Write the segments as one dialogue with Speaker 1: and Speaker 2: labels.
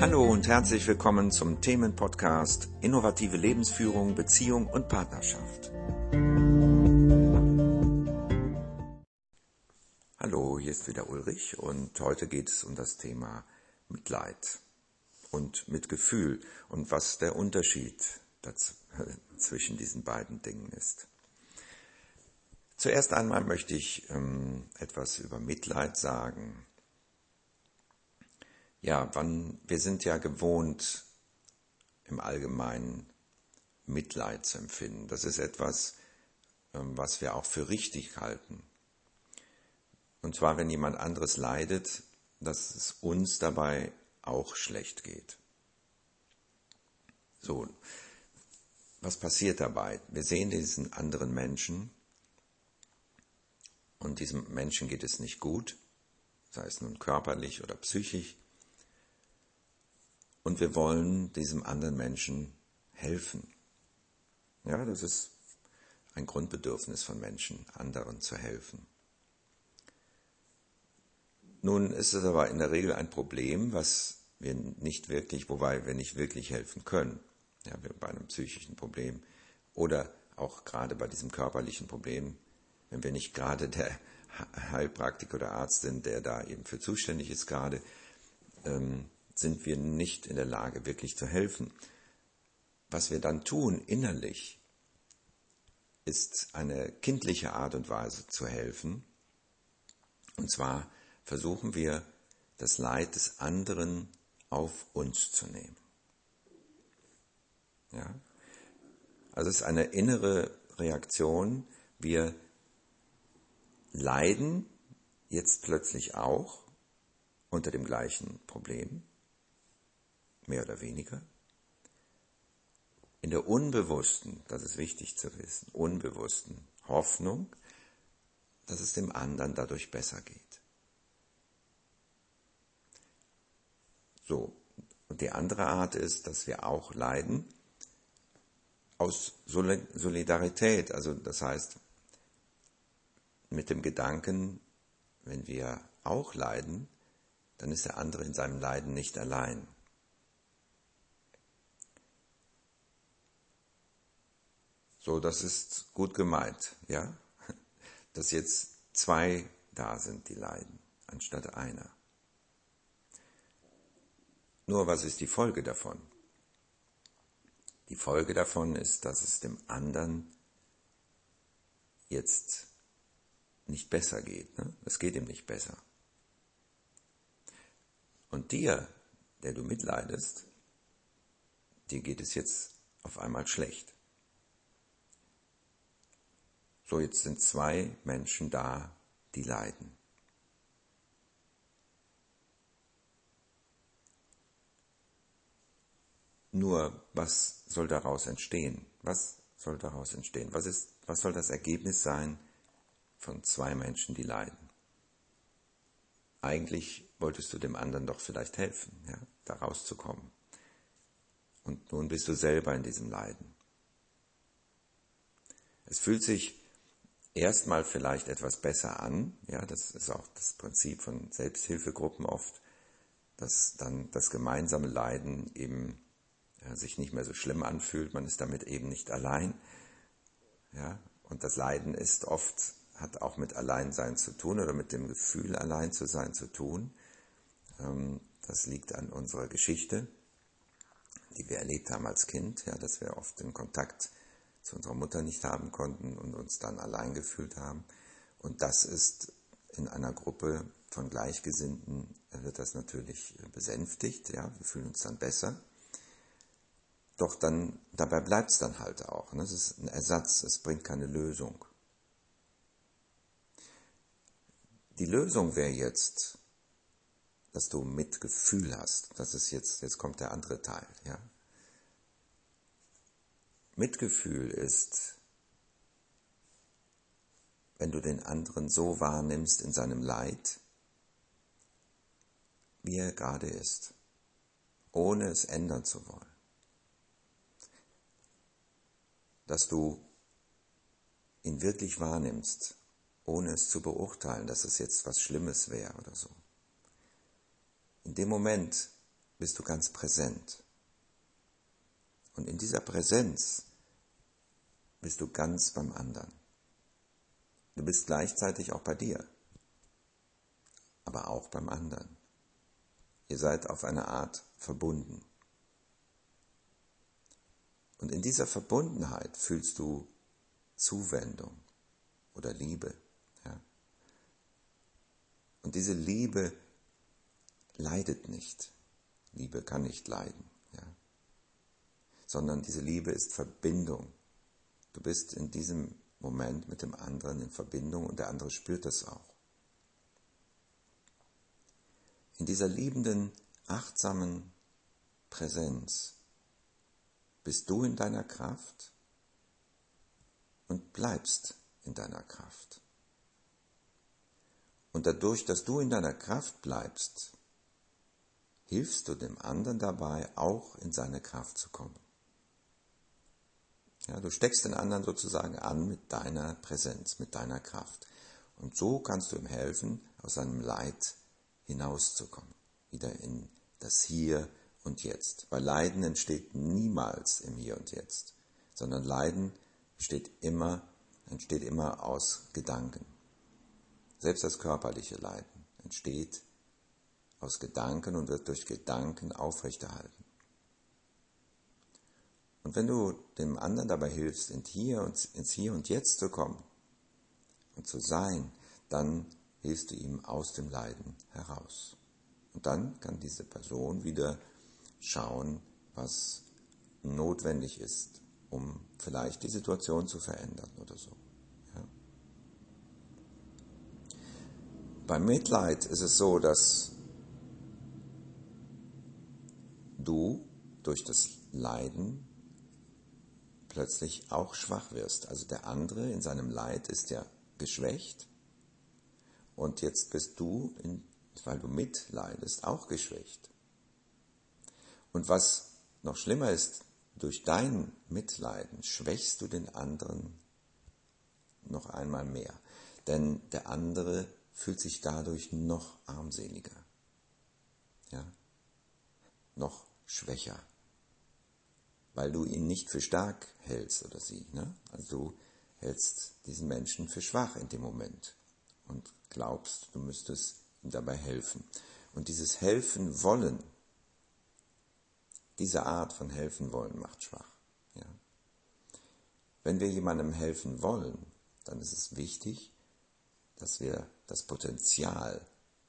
Speaker 1: Hallo und herzlich willkommen zum Themenpodcast Innovative Lebensführung, Beziehung und Partnerschaft. Hallo, hier ist wieder Ulrich und heute geht es um das Thema Mitleid und Mitgefühl und was der Unterschied zwischen diesen beiden Dingen ist. Zuerst einmal möchte ich ähm, etwas über Mitleid sagen. Ja, wann, wir sind ja gewohnt, im Allgemeinen Mitleid zu empfinden. Das ist etwas, ähm, was wir auch für richtig halten. Und zwar, wenn jemand anderes leidet, dass es uns dabei auch schlecht geht. So, was passiert dabei? Wir sehen diesen anderen Menschen und diesem Menschen geht es nicht gut, sei es nun körperlich oder psychisch. Und wir wollen diesem anderen Menschen helfen. Ja, das ist ein Grundbedürfnis von Menschen, anderen zu helfen. Nun ist es aber in der Regel ein Problem, was wir nicht wirklich, wobei wir nicht wirklich helfen können. Ja, bei einem psychischen Problem oder auch gerade bei diesem körperlichen Problem wenn wir nicht gerade der Heilpraktiker oder Arzt sind, der da eben für zuständig ist gerade, ähm, sind wir nicht in der Lage, wirklich zu helfen. Was wir dann tun innerlich, ist eine kindliche Art und Weise zu helfen. Und zwar versuchen wir, das Leid des anderen auf uns zu nehmen. Ja? Also es ist eine innere Reaktion. Wir leiden jetzt plötzlich auch unter dem gleichen Problem, mehr oder weniger. In der unbewussten, das ist wichtig zu wissen, unbewussten Hoffnung, dass es dem anderen dadurch besser geht. So, und die andere Art ist, dass wir auch leiden aus Solidarität, also das heißt, mit dem Gedanken, wenn wir auch leiden, dann ist der andere in seinem Leiden nicht allein. So, das ist gut gemeint, ja? Dass jetzt zwei da sind, die leiden, anstatt einer. Nur was ist die Folge davon? Die Folge davon ist, dass es dem anderen jetzt nicht besser geht. Ne? Es geht ihm nicht besser. Und dir, der du mitleidest, dir geht es jetzt auf einmal schlecht. So, jetzt sind zwei Menschen da, die leiden. Nur, was soll daraus entstehen? Was soll daraus entstehen? Was ist, was soll das Ergebnis sein von zwei Menschen, die leiden. Eigentlich wolltest du dem anderen doch vielleicht helfen, ja, da rauszukommen. Und nun bist du selber in diesem Leiden. Es fühlt sich erstmal vielleicht etwas besser an, ja, das ist auch das Prinzip von Selbsthilfegruppen oft, dass dann das gemeinsame Leiden eben ja, sich nicht mehr so schlimm anfühlt, man ist damit eben nicht allein, ja, und das Leiden ist oft hat auch mit Alleinsein zu tun oder mit dem Gefühl, allein zu sein zu tun. Ähm, das liegt an unserer Geschichte, die wir erlebt haben als Kind, ja, dass wir oft den Kontakt zu unserer Mutter nicht haben konnten und uns dann allein gefühlt haben. Und das ist in einer Gruppe von Gleichgesinnten wird das natürlich besänftigt, ja, wir fühlen uns dann besser. Doch dann, dabei bleibt es dann halt auch. Ne? Es ist ein Ersatz, es bringt keine Lösung. Die Lösung wäre jetzt, dass du Mitgefühl hast. Das ist jetzt, jetzt kommt der andere Teil, ja. Mitgefühl ist, wenn du den anderen so wahrnimmst in seinem Leid, wie er gerade ist, ohne es ändern zu wollen. Dass du ihn wirklich wahrnimmst ohne es zu beurteilen, dass es jetzt was Schlimmes wäre oder so. In dem Moment bist du ganz präsent. Und in dieser Präsenz bist du ganz beim anderen. Du bist gleichzeitig auch bei dir, aber auch beim anderen. Ihr seid auf eine Art verbunden. Und in dieser Verbundenheit fühlst du Zuwendung oder Liebe. Ja? Und diese Liebe leidet nicht. Liebe kann nicht leiden. Ja? Sondern diese Liebe ist Verbindung. Du bist in diesem Moment mit dem anderen in Verbindung und der andere spürt das auch. In dieser liebenden, achtsamen Präsenz bist du in deiner Kraft und bleibst in deiner Kraft. Und dadurch, dass du in deiner Kraft bleibst, hilfst du dem anderen dabei, auch in seine Kraft zu kommen. Ja, du steckst den anderen sozusagen an mit deiner Präsenz, mit deiner Kraft. Und so kannst du ihm helfen, aus seinem Leid hinauszukommen, wieder in das Hier und Jetzt. Weil Leiden entsteht niemals im Hier und Jetzt, sondern Leiden entsteht immer, entsteht immer aus Gedanken. Selbst das körperliche Leiden entsteht aus Gedanken und wird durch Gedanken aufrechterhalten. Und wenn du dem anderen dabei hilfst, ins Hier und, ins Hier und Jetzt zu kommen und zu sein, dann hilfst du ihm aus dem Leiden heraus. Und dann kann diese Person wieder schauen, was notwendig ist, um vielleicht die Situation zu verändern oder so. Ja. Beim Mitleid ist es so, dass du durch das Leiden plötzlich auch schwach wirst. Also der andere in seinem Leid ist ja geschwächt und jetzt bist du, in, weil du mitleidest, auch geschwächt. Und was noch schlimmer ist, durch dein Mitleiden schwächst du den anderen noch einmal mehr. Denn der andere fühlt sich dadurch noch armseliger, ja, noch schwächer weil du ihn nicht für stark hältst oder sie. Ne? Also du hältst diesen Menschen für schwach in dem Moment und glaubst, du müsstest ihm dabei helfen. Und dieses Helfen wollen, diese Art von helfen wollen macht schwach. Ja? Wenn wir jemandem helfen wollen, dann ist es wichtig, dass wir das Potenzial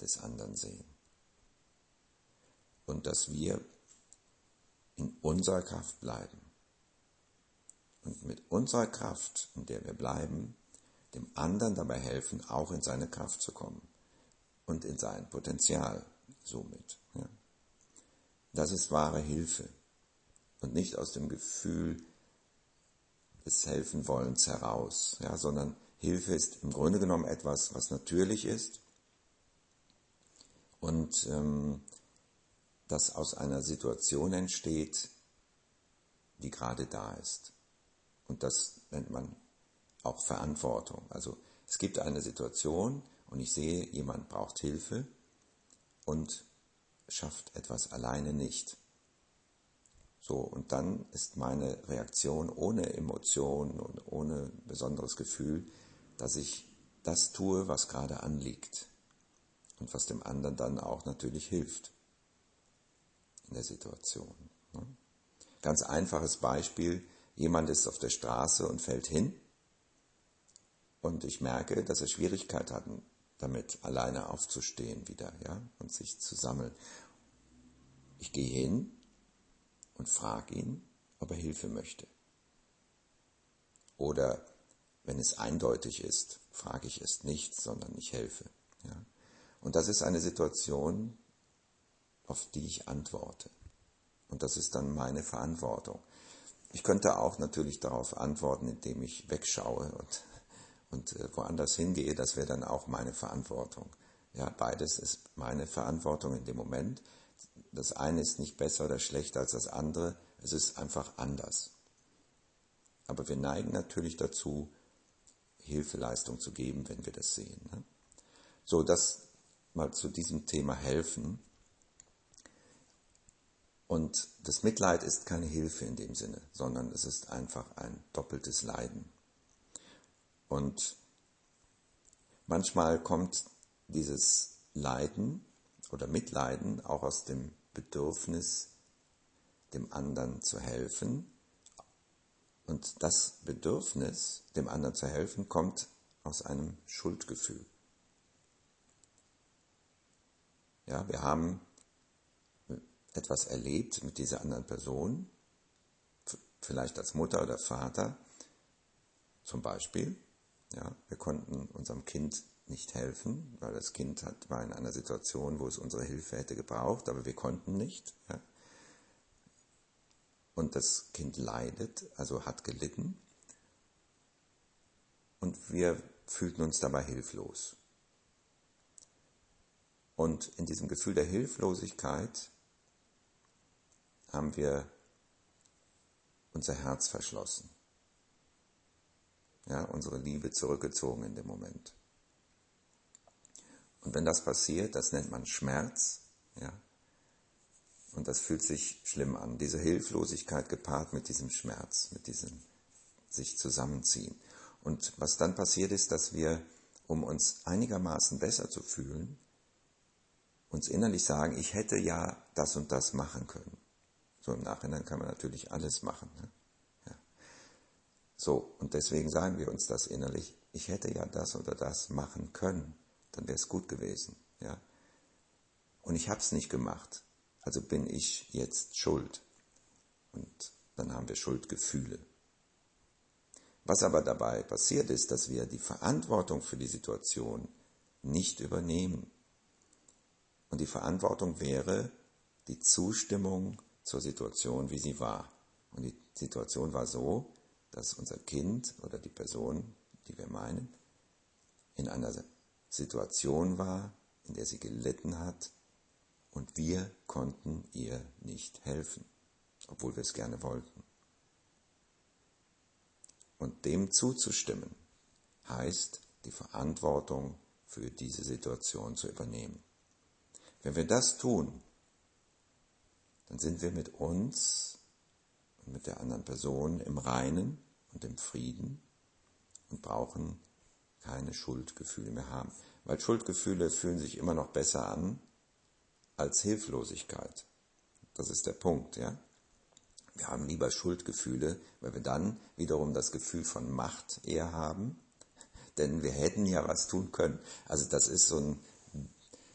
Speaker 1: des anderen sehen. Und dass wir in unserer Kraft bleiben. Und mit unserer Kraft, in der wir bleiben, dem anderen dabei helfen, auch in seine Kraft zu kommen und in sein Potenzial somit. Ja. Das ist wahre Hilfe und nicht aus dem Gefühl des Helfenwollens heraus, ja, sondern Hilfe ist im Grunde genommen etwas, was natürlich ist und ähm, das aus einer Situation entsteht, die gerade da ist. Und das nennt man auch Verantwortung. Also es gibt eine Situation und ich sehe, jemand braucht Hilfe und schafft etwas alleine nicht. So, und dann ist meine Reaktion ohne Emotion und ohne besonderes Gefühl, dass ich das tue, was gerade anliegt und was dem anderen dann auch natürlich hilft in der Situation. Ne? Ganz einfaches Beispiel, jemand ist auf der Straße und fällt hin und ich merke, dass er Schwierigkeit hat, damit alleine aufzustehen wieder, ja, und sich zu sammeln. Ich gehe hin und frage ihn, ob er Hilfe möchte. Oder wenn es eindeutig ist, frage ich es nicht, sondern ich helfe. Ja. Und das ist eine Situation, auf die ich antworte. Und das ist dann meine Verantwortung. Ich könnte auch natürlich darauf antworten, indem ich wegschaue und, und äh, woanders hingehe. Das wäre dann auch meine Verantwortung. Ja, beides ist meine Verantwortung in dem Moment. Das eine ist nicht besser oder schlechter als das andere. Es ist einfach anders. Aber wir neigen natürlich dazu, Hilfeleistung zu geben, wenn wir das sehen. Ne? So, das mal zu diesem Thema helfen. Und das Mitleid ist keine Hilfe in dem Sinne, sondern es ist einfach ein doppeltes Leiden. Und manchmal kommt dieses Leiden oder Mitleiden auch aus dem Bedürfnis, dem anderen zu helfen. Und das Bedürfnis, dem anderen zu helfen, kommt aus einem Schuldgefühl. Ja, wir haben etwas erlebt mit dieser anderen Person, vielleicht als Mutter oder Vater, zum Beispiel. Ja, wir konnten unserem Kind nicht helfen, weil das Kind hat, war in einer Situation, wo es unsere Hilfe hätte gebraucht, aber wir konnten nicht. Ja. Und das Kind leidet, also hat gelitten. Und wir fühlten uns dabei hilflos. Und in diesem Gefühl der Hilflosigkeit haben wir unser Herz verschlossen. Ja, unsere Liebe zurückgezogen in dem Moment. Und wenn das passiert, das nennt man Schmerz, ja. Und das fühlt sich schlimm an. Diese Hilflosigkeit gepaart mit diesem Schmerz, mit diesem sich zusammenziehen. Und was dann passiert ist, dass wir, um uns einigermaßen besser zu fühlen, uns innerlich sagen, ich hätte ja das und das machen können. So im Nachhinein kann man natürlich alles machen. Ne? Ja. So, und deswegen sagen wir uns das innerlich, ich hätte ja das oder das machen können dann wäre es gut gewesen. Ja? Und ich habe es nicht gemacht, also bin ich jetzt schuld. Und dann haben wir Schuldgefühle. Was aber dabei passiert ist, dass wir die Verantwortung für die Situation nicht übernehmen. Und die Verantwortung wäre die Zustimmung zur Situation, wie sie war. Und die Situation war so, dass unser Kind oder die Person, die wir meinen, in einer Situation war, in der sie gelitten hat und wir konnten ihr nicht helfen, obwohl wir es gerne wollten. Und dem zuzustimmen heißt, die Verantwortung für diese Situation zu übernehmen. Wenn wir das tun, dann sind wir mit uns und mit der anderen Person im Reinen und im Frieden und brauchen keine Schuldgefühle mehr haben. Weil Schuldgefühle fühlen sich immer noch besser an als Hilflosigkeit. Das ist der Punkt, ja. Wir haben lieber Schuldgefühle, weil wir dann wiederum das Gefühl von Macht eher haben, denn wir hätten ja was tun können. Also das ist so ein,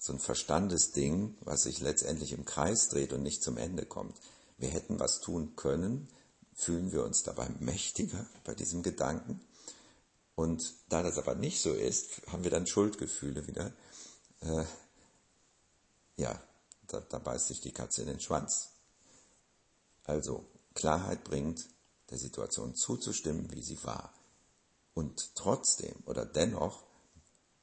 Speaker 1: so ein Verstandesding, was sich letztendlich im Kreis dreht und nicht zum Ende kommt. Wir hätten was tun können, fühlen wir uns dabei mächtiger bei diesem Gedanken und da das aber nicht so ist, haben wir dann Schuldgefühle wieder. Äh, ja, da, da beißt sich die Katze in den Schwanz. Also Klarheit bringt, der Situation zuzustimmen, wie sie war. Und trotzdem oder dennoch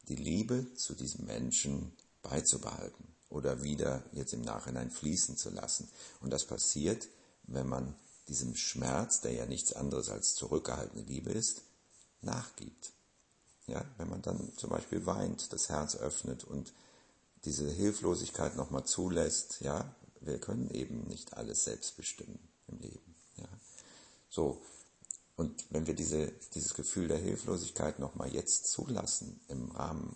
Speaker 1: die Liebe zu diesem Menschen beizubehalten oder wieder jetzt im Nachhinein fließen zu lassen. Und das passiert, wenn man diesem Schmerz, der ja nichts anderes als zurückgehaltene Liebe ist, nachgibt. Ja, wenn man dann zum Beispiel weint, das Herz öffnet und diese Hilflosigkeit nochmal zulässt, ja, wir können eben nicht alles selbst bestimmen im Leben. Ja. So, und wenn wir diese, dieses Gefühl der Hilflosigkeit nochmal jetzt zulassen, im Rahmen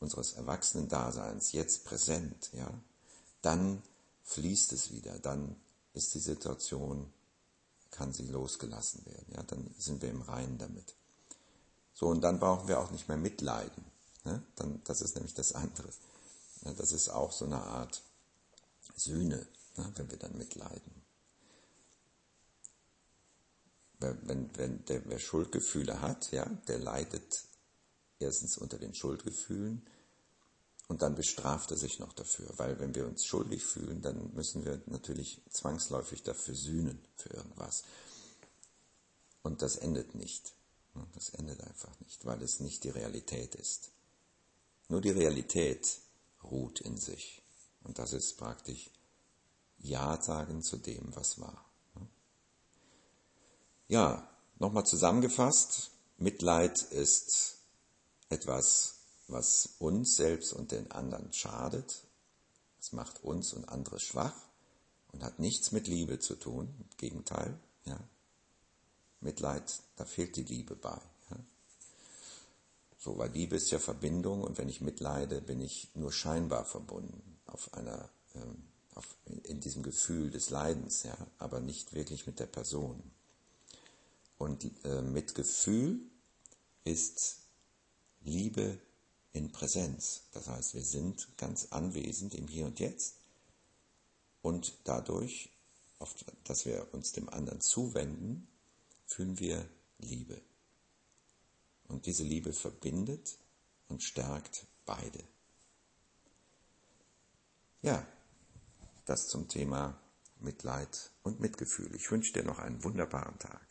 Speaker 1: unseres Erwachsenen-Daseins, jetzt präsent, ja, dann fließt es wieder, dann ist die Situation kann sie losgelassen werden. Ja, dann sind wir im Reinen damit. So, und dann brauchen wir auch nicht mehr mitleiden. Ne? Dann, das ist nämlich das andere. Ja, das ist auch so eine Art Sühne, ne? wenn wir dann mitleiden. Wenn, wenn der, wer Schuldgefühle hat, ja, der leidet erstens unter den Schuldgefühlen und dann bestraft er sich noch dafür, weil wenn wir uns schuldig fühlen, dann müssen wir natürlich zwangsläufig dafür sühnen für irgendwas. Und das endet nicht. Das endet einfach nicht, weil es nicht die Realität ist. Nur die Realität ruht in sich. Und das ist praktisch Ja sagen zu dem, was war. Ja, nochmal zusammengefasst. Mitleid ist etwas was uns selbst und den anderen schadet. Es macht uns und andere schwach und hat nichts mit Liebe zu tun, im Gegenteil, ja. Mitleid, da fehlt die Liebe bei. Ja. So, weil Liebe ist ja Verbindung und wenn ich mitleide, bin ich nur scheinbar verbunden auf einer, ähm, auf, in diesem Gefühl des Leidens, ja, aber nicht wirklich mit der Person. Und äh, mit Gefühl ist Liebe in Präsenz. Das heißt, wir sind ganz anwesend im Hier und Jetzt und dadurch, dass wir uns dem anderen zuwenden, fühlen wir Liebe. Und diese Liebe verbindet und stärkt beide. Ja, das zum Thema Mitleid und Mitgefühl. Ich wünsche dir noch einen wunderbaren Tag.